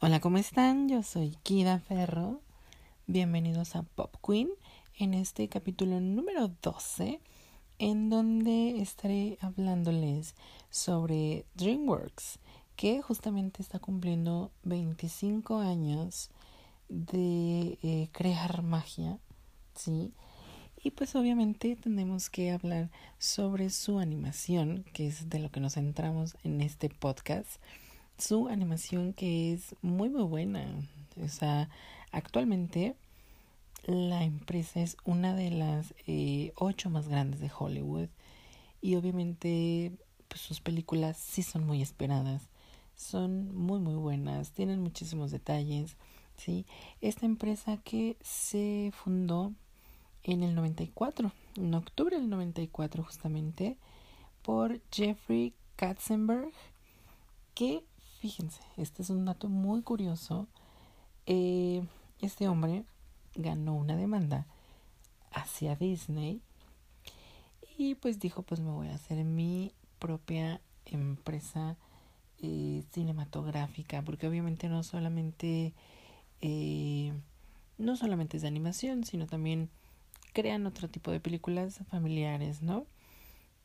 Hola, ¿cómo están? Yo soy Kida Ferro. Bienvenidos a Pop Queen en este capítulo número 12, en donde estaré hablándoles sobre DreamWorks, que justamente está cumpliendo 25 años de eh, crear magia, ¿sí? Y pues obviamente tenemos que hablar sobre su animación, que es de lo que nos centramos en este podcast su animación que es muy muy buena. O sea, actualmente la empresa es una de las eh, ocho más grandes de Hollywood y obviamente pues, sus películas sí son muy esperadas. Son muy muy buenas, tienen muchísimos detalles. ¿sí? Esta empresa que se fundó en el 94, en octubre del 94 justamente, por Jeffrey Katzenberg, que Fíjense, este es un dato muy curioso. Eh, este hombre ganó una demanda hacia Disney y pues dijo pues me voy a hacer mi propia empresa eh, cinematográfica porque obviamente no solamente eh, no solamente es de animación sino también crean otro tipo de películas familiares no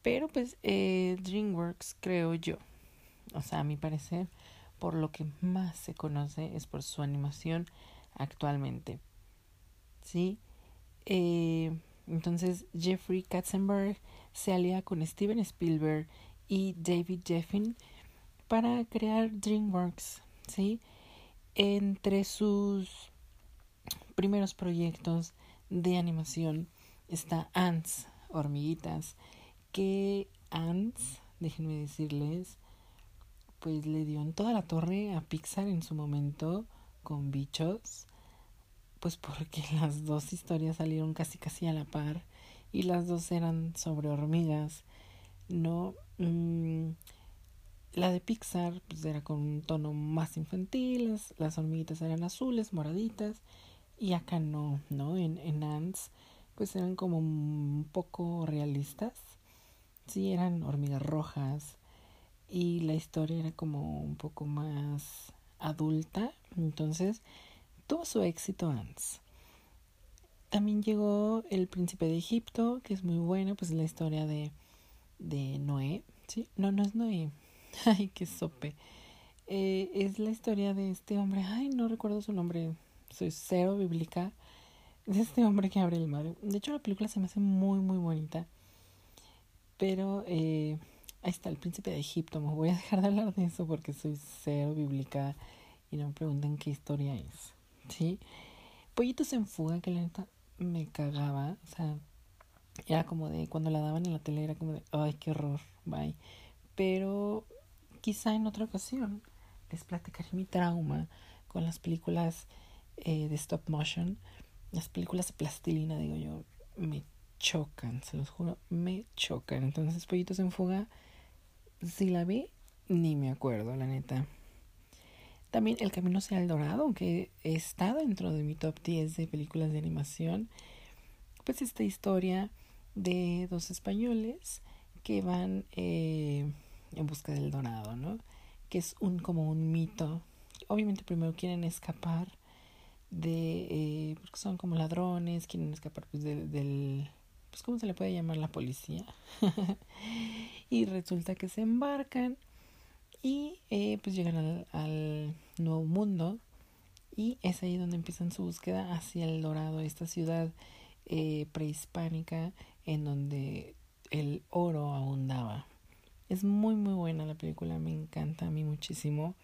pero pues DreamWorks creo yo o sea a mi parecer por lo que más se conoce es por su animación actualmente. ¿Sí? Eh, entonces Jeffrey Katzenberg se alía con Steven Spielberg y David Jeffin para crear DreamWorks. ¿Sí? Entre sus primeros proyectos de animación está Ants, hormiguitas, que Ants, déjenme decirles, pues le dio en toda la torre a Pixar en su momento con bichos, pues porque las dos historias salieron casi casi a la par y las dos eran sobre hormigas, ¿no? Mm, la de Pixar pues era con un tono más infantil, las, hormiguitas eran azules, moraditas, y acá no, ¿no? En, en Ants pues eran como un poco realistas, sí, eran hormigas rojas, y la historia era como un poco más adulta, entonces tuvo su éxito antes. También llegó El Príncipe de Egipto, que es muy buena, pues la historia de, de Noé, ¿sí? No, no es Noé, ay, qué sope. Eh, es la historia de este hombre, ay, no recuerdo su nombre, soy cero bíblica, de este hombre que abre el mar. De hecho, la película se me hace muy, muy bonita, pero... Eh, Ahí está, el príncipe de Egipto. Me voy a dejar de hablar de eso porque soy cero bíblica y no me pregunten qué historia es. ¿Sí? Pollitos en fuga, que la neta me cagaba. O sea, era como de, cuando la daban en la tele era como de, ay, qué horror, bye. Pero quizá en otra ocasión les platicaré mi trauma con las películas eh, de stop motion. Las películas de plastilina, digo yo, me chocan, se los juro, me chocan. Entonces, Pollitos en fuga si la vi, ni me acuerdo, la neta. También El Camino hacia el Dorado, aunque está dentro de mi top 10 de películas de animación. Pues esta historia de dos españoles que van eh, en busca del dorado, ¿no? Que es un como un mito. Obviamente primero quieren escapar de... Eh, porque son como ladrones, quieren escapar pues del pues cómo se le puede llamar la policía y resulta que se embarcan y eh, pues llegan al, al, nuevo mundo y es ahí donde empiezan su búsqueda hacia el dorado esta ciudad eh, prehispánica en donde el oro abundaba es muy muy buena la película me encanta a mí muchísimo.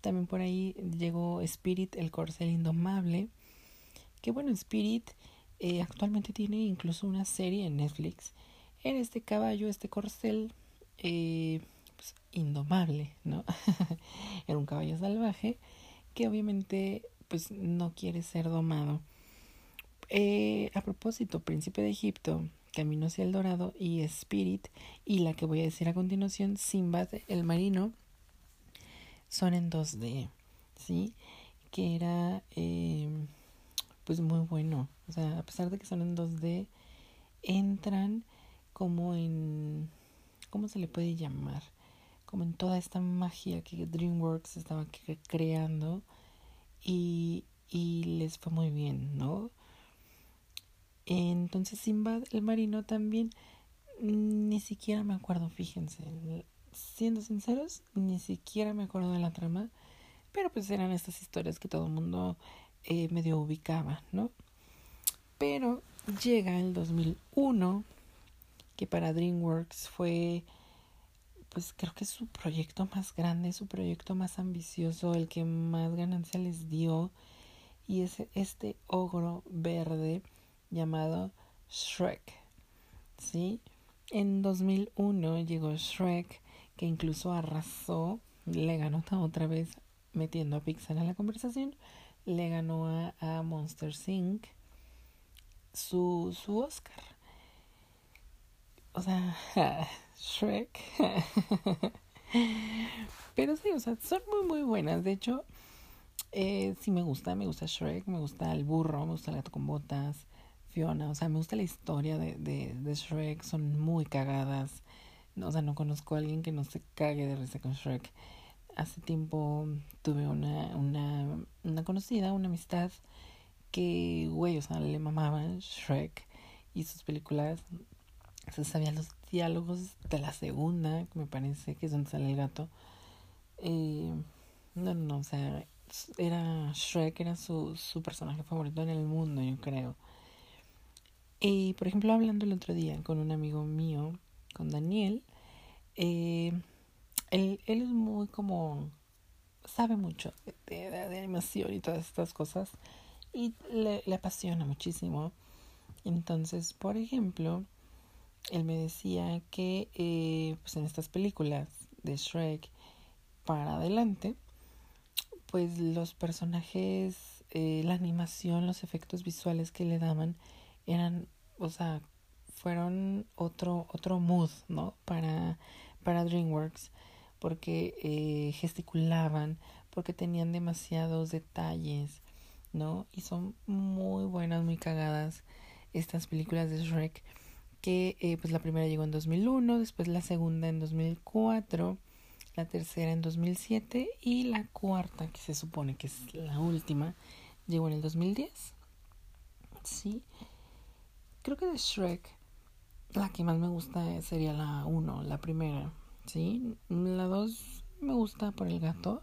También por ahí llegó Spirit el corcel indomable que bueno Spirit eh, actualmente tiene incluso una serie en Netflix en este caballo, este corcel, eh, pues, indomable, ¿no? Era un caballo salvaje que obviamente pues no quiere ser domado. Eh, a propósito, Príncipe de Egipto, Camino hacia el Dorado y Spirit, y la que voy a decir a continuación, Simbad el Marino, son en 2D, ¿sí? Que era eh, pues muy bueno. O sea, a pesar de que son en 2D, entran como en... ¿Cómo se le puede llamar? Como en toda esta magia que DreamWorks estaba creando y, y les fue muy bien, ¿no? Entonces Sinbad el marino también ni siquiera me acuerdo, fíjense, siendo sinceros, ni siquiera me acuerdo de la trama, pero pues eran estas historias que todo el mundo eh, medio ubicaba, ¿no? Pero llega el 2001, que para DreamWorks fue, pues creo que su proyecto más grande, su proyecto más ambicioso, el que más ganancia les dio, y es este ogro verde llamado Shrek, ¿sí? En 2001 llegó Shrek, que incluso arrasó, le ganó otra vez metiendo a Pixar en la conversación, le ganó a, a Monster Inc. Su, su Oscar. O sea, Shrek. Pero sí, o sea, son muy, muy buenas. De hecho, eh, sí me gusta, me gusta Shrek, me gusta el burro, me gusta el gato con botas, Fiona. O sea, me gusta la historia de, de, de Shrek, son muy cagadas. O sea, no conozco a alguien que no se cague de risa con Shrek hace tiempo tuve una, una, una conocida, una amistad que, güey, o sea, le mamaban Shrek y sus películas. Se sabía los diálogos de la segunda, me parece que es donde sale el gato. Eh, no, no, o sea, era Shrek, era su, su personaje favorito en el mundo, yo creo. Y, por ejemplo, hablando el otro día con un amigo mío, con Daniel, eh, él, él es muy como, sabe mucho de, de, animación y todas estas cosas y le, le apasiona muchísimo. Entonces, por ejemplo, él me decía que eh, pues en estas películas de Shrek para adelante, pues los personajes, eh, la animación, los efectos visuales que le daban eran, o sea, fueron otro otro mood, ¿no? Para para DreamWorks porque eh, gesticulaban, porque tenían demasiados detalles, ¿no? Y son muy buenas, muy cagadas estas películas de Shrek, que eh, pues la primera llegó en 2001, después la segunda en 2004, la tercera en 2007 y la cuarta, que se supone que es la última, llegó en el 2010. Sí. Creo que de Shrek la que más me gusta sería la 1, la primera, ¿sí? La 2 me gusta por el gato,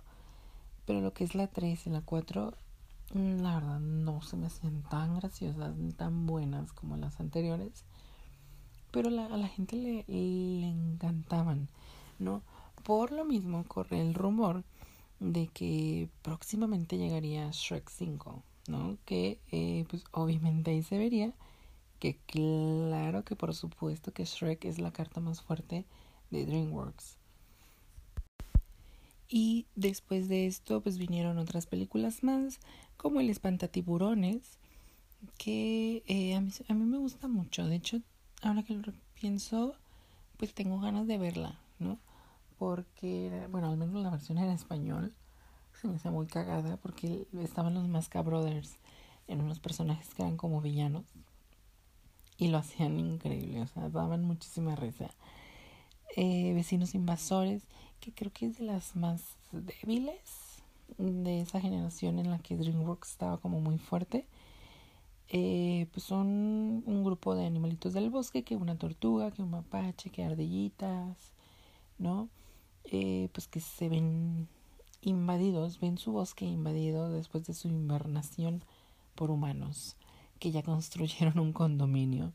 pero lo que es la 3 y la 4, mm, la verdad no se me hacían tan graciosas ni tan buenas como las anteriores. Pero a la gente le, le encantaban, ¿no? Por lo mismo corre el rumor de que próximamente llegaría Shrek 5, ¿no? Que eh, pues obviamente ahí se vería que claro que por supuesto que Shrek es la carta más fuerte de DreamWorks. Y después de esto, pues vinieron otras películas más, como El Espantatiburones, que eh, a, mí, a mí me gusta mucho. De hecho, ahora que lo pienso, pues tengo ganas de verla, ¿no? Porque, bueno, al menos la versión en español se me hace muy cagada porque estaban los Masca Brothers en unos personajes que eran como villanos y lo hacían increíble, o sea, daban muchísima risa eh, Vecinos Invasores, que creo que es de las más débiles de esa generación en la que DreamWorks estaba como muy fuerte. Eh, pues son un grupo de animalitos del bosque, que una tortuga, que un mapache, que ardillitas, ¿no? Eh, pues que se ven invadidos, ven su bosque invadido después de su invernación por humanos, que ya construyeron un condominio.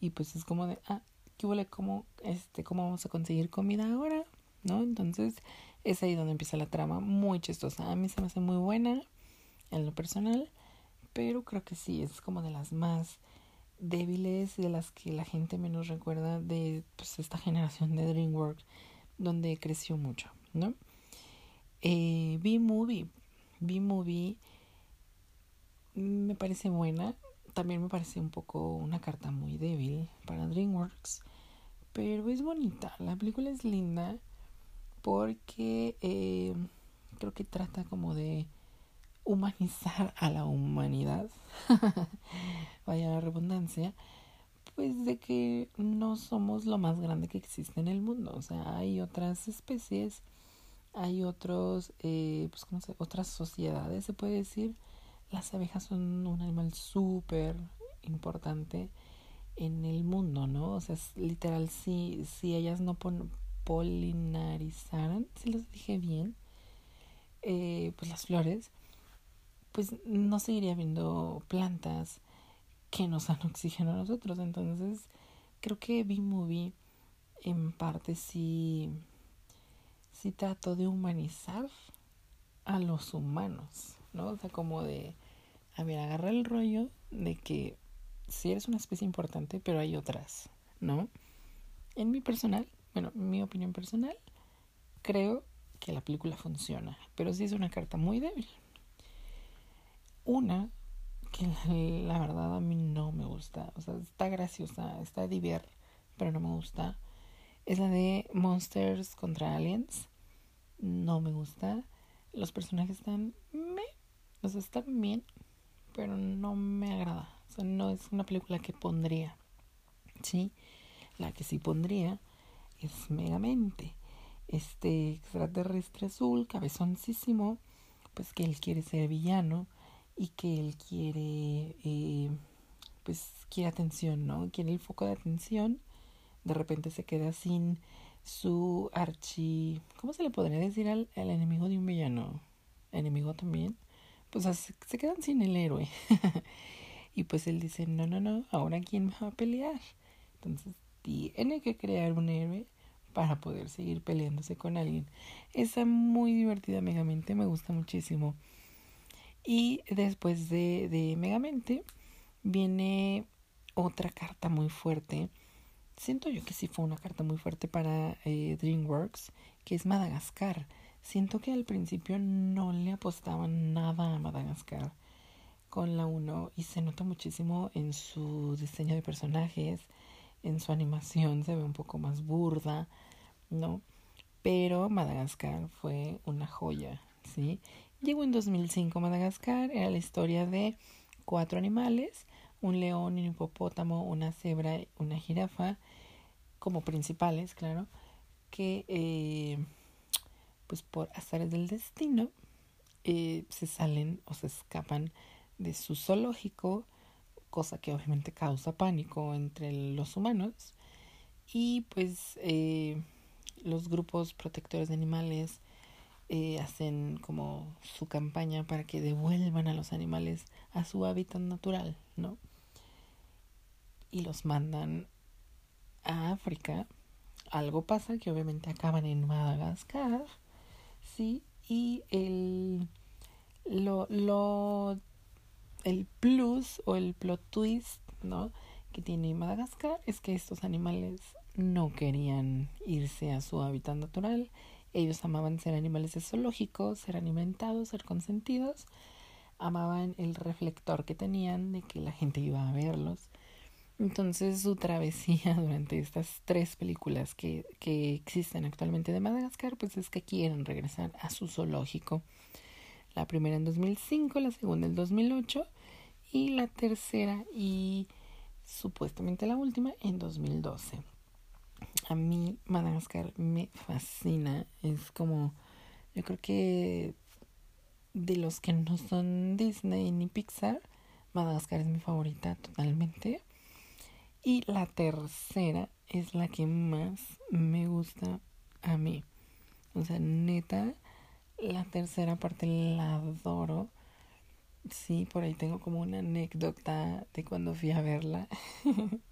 Y pues es como de, ah, ¿qué huele? ¿Cómo, este, ¿Cómo vamos a conseguir comida ahora? ¿No? Entonces es ahí donde empieza la trama, muy chistosa. A mí se me hace muy buena en lo personal, pero creo que sí, es como de las más débiles y de las que la gente menos recuerda de pues, esta generación de DreamWorks, donde creció mucho, ¿no? Eh, B-Movie. B-Movie me parece buena. También me parece un poco una carta muy débil para DreamWorks pero es bonita. La película es linda porque eh, creo que trata como de humanizar a la humanidad, vaya la redundancia, pues de que no somos lo más grande que existe en el mundo, o sea, hay otras especies hay otros, eh, pues, ¿cómo se, otras sociedades, se puede decir. Las abejas son un animal súper importante en el mundo, ¿no? O sea, es literal, si, si ellas no polinarizaran, si los dije bien, eh, pues las flores, pues no seguiría habiendo plantas que nos dan oxígeno a nosotros. Entonces, creo que B-Movie en parte sí, sí trató de humanizar a los humanos, ¿no? O sea, como de, a ver, agarra el rollo de que sí eres una especie importante, pero hay otras, ¿no? En mi personal, bueno, mi opinión personal, creo que la película funciona, pero sí es una carta muy débil. Una que la, verdad a mí no me gusta, o sea, está graciosa, está diver, pero no me gusta. Es la de Monsters contra Aliens. No me gusta. Los personajes están me, o sea, están bien, pero no me agrada. O sea, no es una película que pondría. ¿Sí? La que sí pondría es Megamente. Este extraterrestre azul, cabezoncísimo, pues que él quiere ser villano y que él quiere, eh, pues quiere atención, ¿no? Quiere el foco de atención. De repente se queda sin su archi... ¿Cómo se le podría decir al, al enemigo de un villano? ¿Enemigo también? Pues se quedan sin el héroe. Y pues él dice, no, no, no, ahora quién me va a pelear. Entonces tiene que crear un héroe para poder seguir peleándose con alguien. Está muy divertida Megamente, me gusta muchísimo. Y después de, de Megamente viene otra carta muy fuerte. Siento yo que sí fue una carta muy fuerte para eh, DreamWorks, que es Madagascar. Siento que al principio no le apostaban nada a Madagascar con la 1 y se nota muchísimo en su diseño de personajes, en su animación se ve un poco más burda, ¿no? Pero Madagascar fue una joya, ¿sí? Llegó en 2005 Madagascar, era la historia de cuatro animales, un león, un hipopótamo, una cebra, una jirafa, como principales, claro, que eh, pues por azares del destino eh, se salen o se escapan de su zoológico, cosa que obviamente causa pánico entre los humanos. Y pues eh, los grupos protectores de animales eh, hacen como su campaña para que devuelvan a los animales a su hábitat natural, ¿no? Y los mandan a África. Algo pasa que obviamente acaban en Madagascar, ¿sí? Y el, lo, lo el plus o el plot twist, ¿no? Que tiene Madagascar es que estos animales no querían irse a su hábitat natural. Ellos amaban ser animales de zoológico, ser alimentados, ser consentidos. Amaban el reflector que tenían de que la gente iba a verlos. Entonces su travesía durante estas tres películas que, que existen actualmente de Madagascar, pues es que quieren regresar a su zoológico la primera en 2005, la segunda en 2008 y la tercera y supuestamente la última en 2012. A mí Madagascar me fascina, es como yo creo que de los que no son Disney ni Pixar, Madagascar es mi favorita totalmente. Y la tercera es la que más me gusta a mí. O sea, neta, la tercera parte la adoro. Sí, por ahí tengo como una anécdota de cuando fui a verla.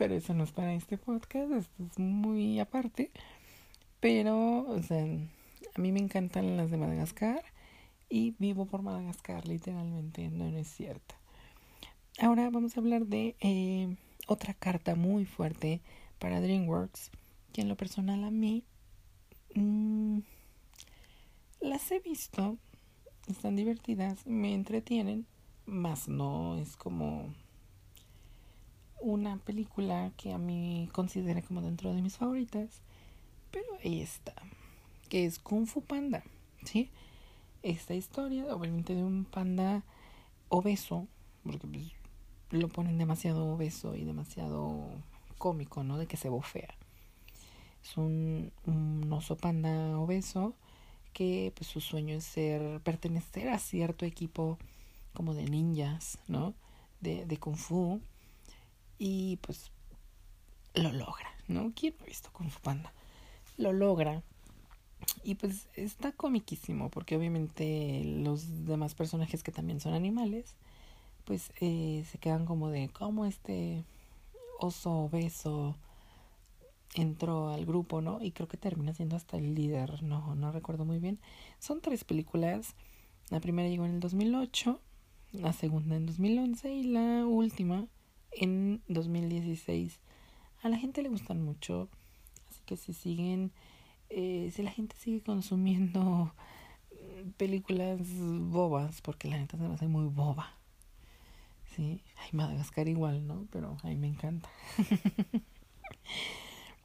Pero eso no es para este podcast, esto es muy aparte. Pero, o sea, a mí me encantan las de Madagascar y vivo por Madagascar, literalmente, no, es cierto. Ahora vamos a hablar de eh, otra carta muy fuerte para DreamWorks, que en lo personal a mí mmm, las he visto, están divertidas, me entretienen, más no es como una película que a mí considere como dentro de mis favoritas, pero ahí está, que es Kung Fu Panda, ¿sí? Esta historia, obviamente, de un panda obeso, porque pues, lo ponen demasiado obeso y demasiado cómico, ¿no? De que se bofea. Es un, un oso panda obeso que pues su sueño es ser pertenecer a cierto equipo como de ninjas, ¿no? De, de kung fu y pues lo logra, ¿no? ¿Quién ha visto Kung Fu Panda? Lo logra y pues está comiquísimo porque obviamente los demás personajes que también son animales pues eh, se quedan como de cómo este oso obeso entró al grupo, ¿no? Y creo que termina siendo hasta el líder, no, no recuerdo muy bien. Son tres películas. La primera llegó en el 2008, la segunda en 2011 y la última en 2016. A la gente le gustan mucho, así que si siguen, eh, si la gente sigue consumiendo películas bobas, porque la neta se me hace muy boba. Sí, ay, Madagascar igual, ¿no? Pero a mí me encanta.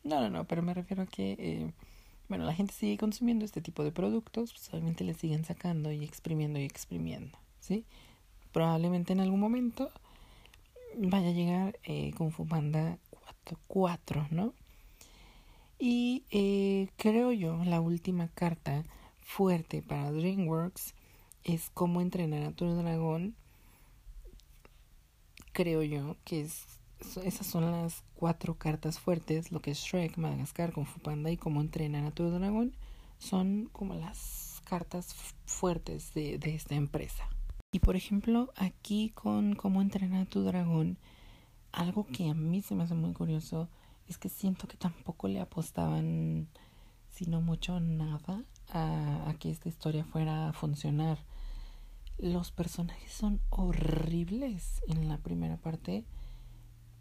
No, no, no, pero me refiero a que, eh, bueno, la gente sigue consumiendo este tipo de productos, pues obviamente le siguen sacando y exprimiendo y exprimiendo, ¿sí? Probablemente en algún momento vaya a llegar eh, Kung Fu Panda 4, ¿no? Y eh, creo yo, la última carta fuerte para DreamWorks es cómo entrenar a tu dragón. Creo yo que es esas son las cuatro cartas fuertes, lo que es Shrek, Madagascar, Kung Fu Panda y cómo entrenar a tu dragón, son como las cartas fuertes de, de esta empresa. Y por ejemplo, aquí con cómo entrenar a tu dragón, algo que a mí se me hace muy curioso es que siento que tampoco le apostaban, sino mucho nada, a, que esta historia fuera a funcionar. Los personajes son horribles en la primera parte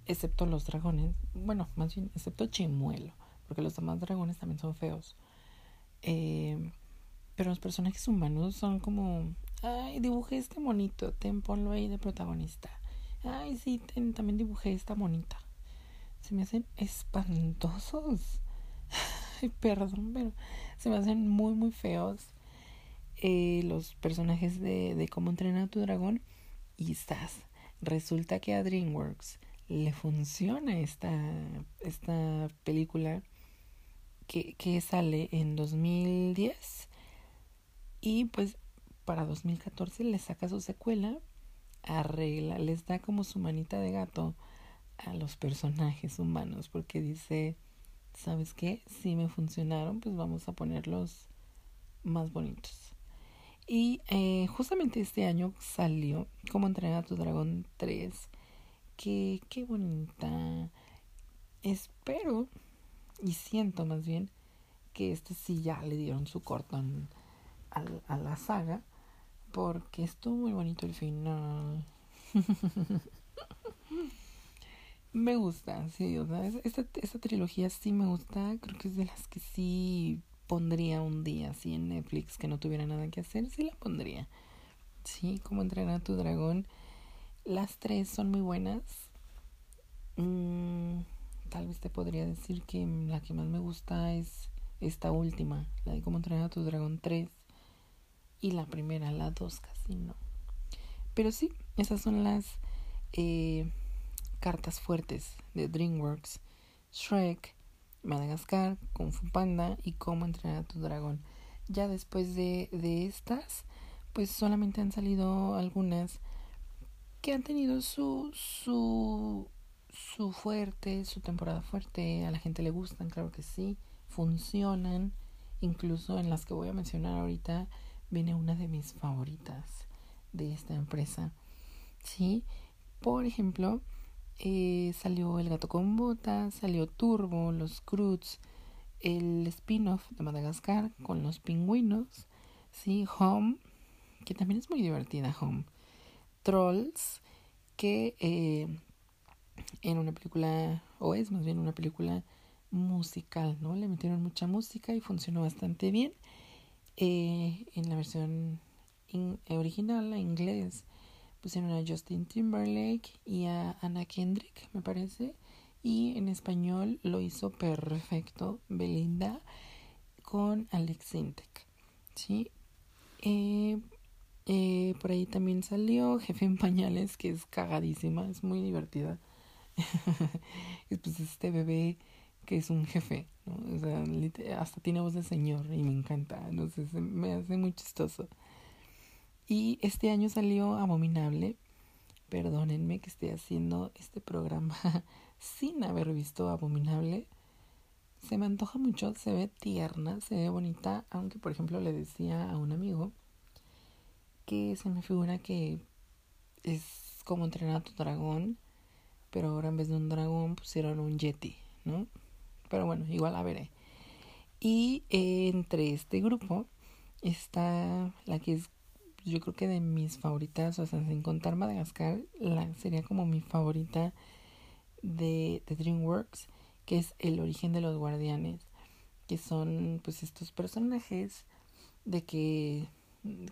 excepto los dragones, bueno, más bien, excepto Chimuelo, porque los demás dragones también son feos. Eh, pero los personajes humanos son como, ay, dibujé este monito, ten, ponlo ahí de protagonista. Ay, sí, también dibujé esta monita. Se me hacen espantosos. Ay, perdón, pero se me hacen muy, muy feos. Eh, los personajes de, de cómo entrenar a tu dragón. Y estás. Resulta que a DreamWorks le funciona esta, esta película que, que sale en 2010 y pues para 2014 le saca su secuela, arregla, les da como su manita de gato a los personajes humanos porque dice, ¿sabes qué? Si me funcionaron, pues vamos a ponerlos más bonitos. Y eh, justamente este año salió como entrenar a tu dragón 3 qué, qué bonita. Espero y siento más bien que este sí ya le dieron su cortón a la saga porque estuvo muy bonito el final. me gusta, sí, o sea, esta, esta trilogía sí me gusta, creo que es de las que sí pondría un día así en Netflix que no tuviera nada que hacer, sí la pondría. Sí, como entrenar a tu dragón las tres son muy buenas. Mm, tal vez te podría decir que la que más me gusta es esta última, la de cómo entrenar a tu dragón 3. Y la primera, la 2 casi no. Pero sí, esas son las eh, cartas fuertes de DreamWorks. Shrek, Madagascar, Kung Fu Panda y cómo entrenar a tu dragón. Ya después de, de estas, pues solamente han salido algunas que han tenido su, su, su fuerte, su temporada fuerte, a la gente le gustan, claro que sí, funcionan, incluso en las que voy a mencionar ahorita viene una de mis favoritas de esta empresa, ¿sí? Por ejemplo, eh, salió El gato con botas, salió Turbo, Los Cruz, el spin-off de Madagascar con los pingüinos, ¿sí? Home, que también es muy divertida, Home. Trolls, que eh, en una película, o es más bien una película musical, ¿no? Le metieron mucha música y funcionó bastante bien. Eh, en la versión original, la inglés, pusieron a Justin Timberlake y a Anna Kendrick, me parece. Y en español lo hizo perfecto Belinda con Alex Sintek. ¿sí? Eh, eh, por ahí también salió Jefe en Pañales, que es cagadísima, es muy divertida. y pues este bebé que es un jefe, ¿no? O sea, hasta tiene voz de señor y me encanta, entonces me hace muy chistoso. Y este año salió Abominable. Perdónenme que esté haciendo este programa sin haber visto Abominable. Se me antoja mucho, se ve tierna, se ve bonita, aunque por ejemplo le decía a un amigo que se me figura que es como entrenar a tu dragón, pero ahora en vez de un dragón pusieron un yeti, ¿no? Pero bueno, igual la veré. Y entre este grupo está la que es yo creo que de mis favoritas, o sea, sin contar Madagascar, la, sería como mi favorita de, de DreamWorks, que es El origen de los guardianes, que son pues estos personajes de que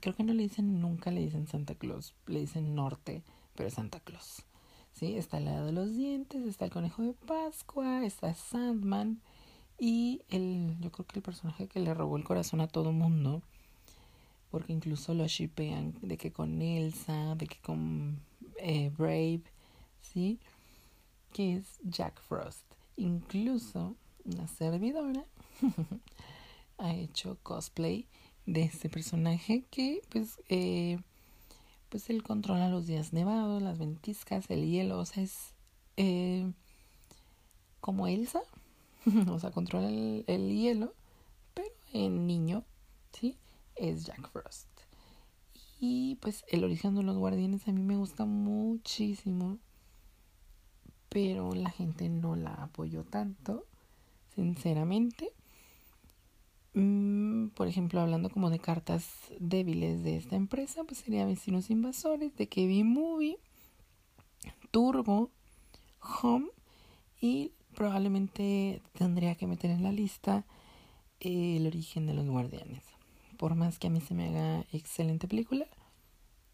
creo que no le dicen nunca le dicen Santa Claus, le dicen norte, pero Santa Claus. ¿Sí? Está el lado de los dientes, está el conejo de Pascua, está Sandman y el yo creo que el personaje que le robó el corazón a todo mundo porque incluso lo shipean de que con Elsa, de que con eh, Brave, ¿sí? Que es Jack Frost. Incluso una servidora ha hecho cosplay de este personaje que pues eh, pues él controla los días nevados, las ventiscas, el hielo, o sea, es eh, como Elsa, o sea, controla el, el hielo, pero en niño, ¿sí? es Jack Frost. Y pues el origen de los guardianes a mí me gusta muchísimo, pero la gente no la apoyó tanto, sinceramente. Mm, por ejemplo, hablando como de cartas débiles de esta empresa, pues sería Vecinos Invasores, de Kevin Movie, Turbo, Home y probablemente tendría que meter en la lista el origen de los guardianes por más que a mí se me haga excelente película,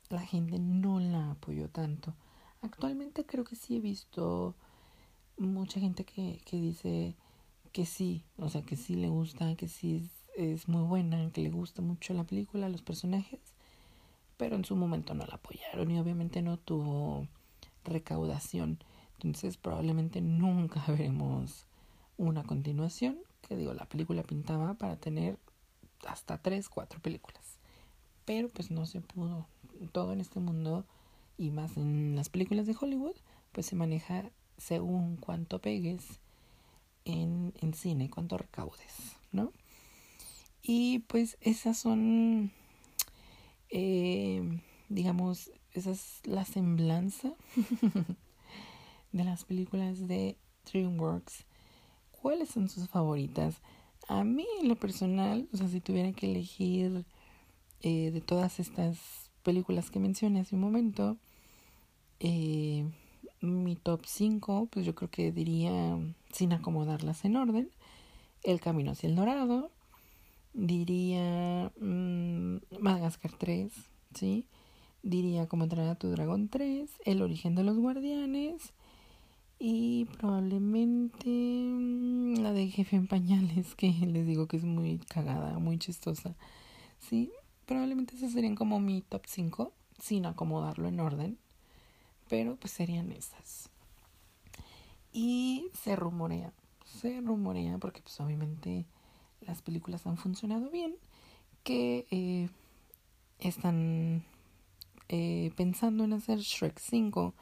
la gente no la apoyó tanto. Actualmente creo que sí he visto mucha gente que, que dice que sí, o sea, que sí le gusta, que sí es, muy buena, que le gusta mucho la película, los personajes, pero en su momento no la apoyaron y obviamente no tuvo recaudación. Entonces probablemente nunca veremos una continuación, que digo, la película pintaba para tener hasta tres, cuatro películas. Pero pues no se pudo. Todo en este mundo y más en las películas de Hollywood, pues se maneja según cuánto pegues en, en cine, cuánto recaudes, ¿no? Y pues esas son, eh, digamos, esa es la semblanza de las películas de DreamWorks. ¿Cuáles son sus favoritas? A mí, en lo personal, o sea, si tuviera que elegir eh, de todas estas películas que mencioné hace un momento, eh, mi top 5, pues yo creo que diría, sin acomodarlas en orden, El Camino hacia el Dorado, diría mmm, Madagascar 3, ¿sí? Diría Como entrenar a tu dragón 3, El origen de los guardianes, y probablemente mm, la de jefe en pañales, que les digo que es muy cagada, muy chistosa. Sí, probablemente esas serían como mi top 5, sin acomodarlo en orden. Pero pues serían esas. Y se rumorea, se rumorea, porque pues obviamente las películas han funcionado bien, que eh, están eh, pensando en hacer Shrek 5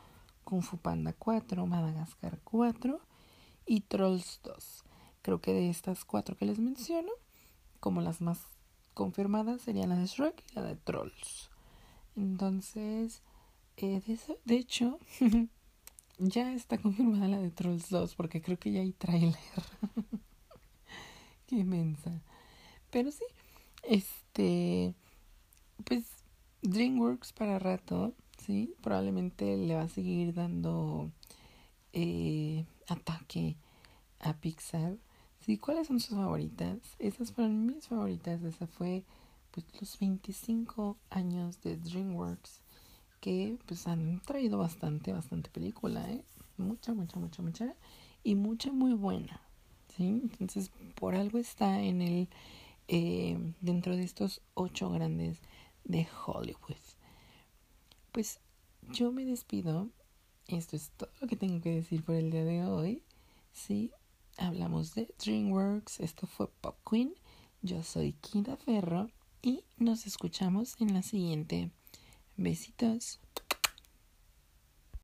Kung Fu Panda 4, Madagascar 4 y Trolls 2. Creo que de estas cuatro que les menciono, como las más confirmadas serían la de Shrek y la de Trolls. Entonces, eh, de, de hecho, ya está confirmada la de Trolls 2 porque creo que ya hay tráiler. Qué inmensa. Pero sí, este, pues DreamWorks para rato ¿sí? Probablemente le va a seguir dando eh, ataque a Pixar. ¿Sí? ¿Cuáles son sus favoritas? Esas fueron mis favoritas. Esa fue pues los 25 años de DreamWorks que pues han traído bastante, bastante película, ¿eh? Mucha, mucha, mucha, mucha. Y mucha muy buena. ¿sí? Entonces, por algo está en el... Eh, dentro de estos ocho grandes de Hollywood pues yo me despido. Esto es todo lo que tengo que decir por el día de hoy. Sí, hablamos de DreamWorks. Esto fue Pop Queen. Yo soy Kida Ferro y nos escuchamos en la siguiente. Besitos.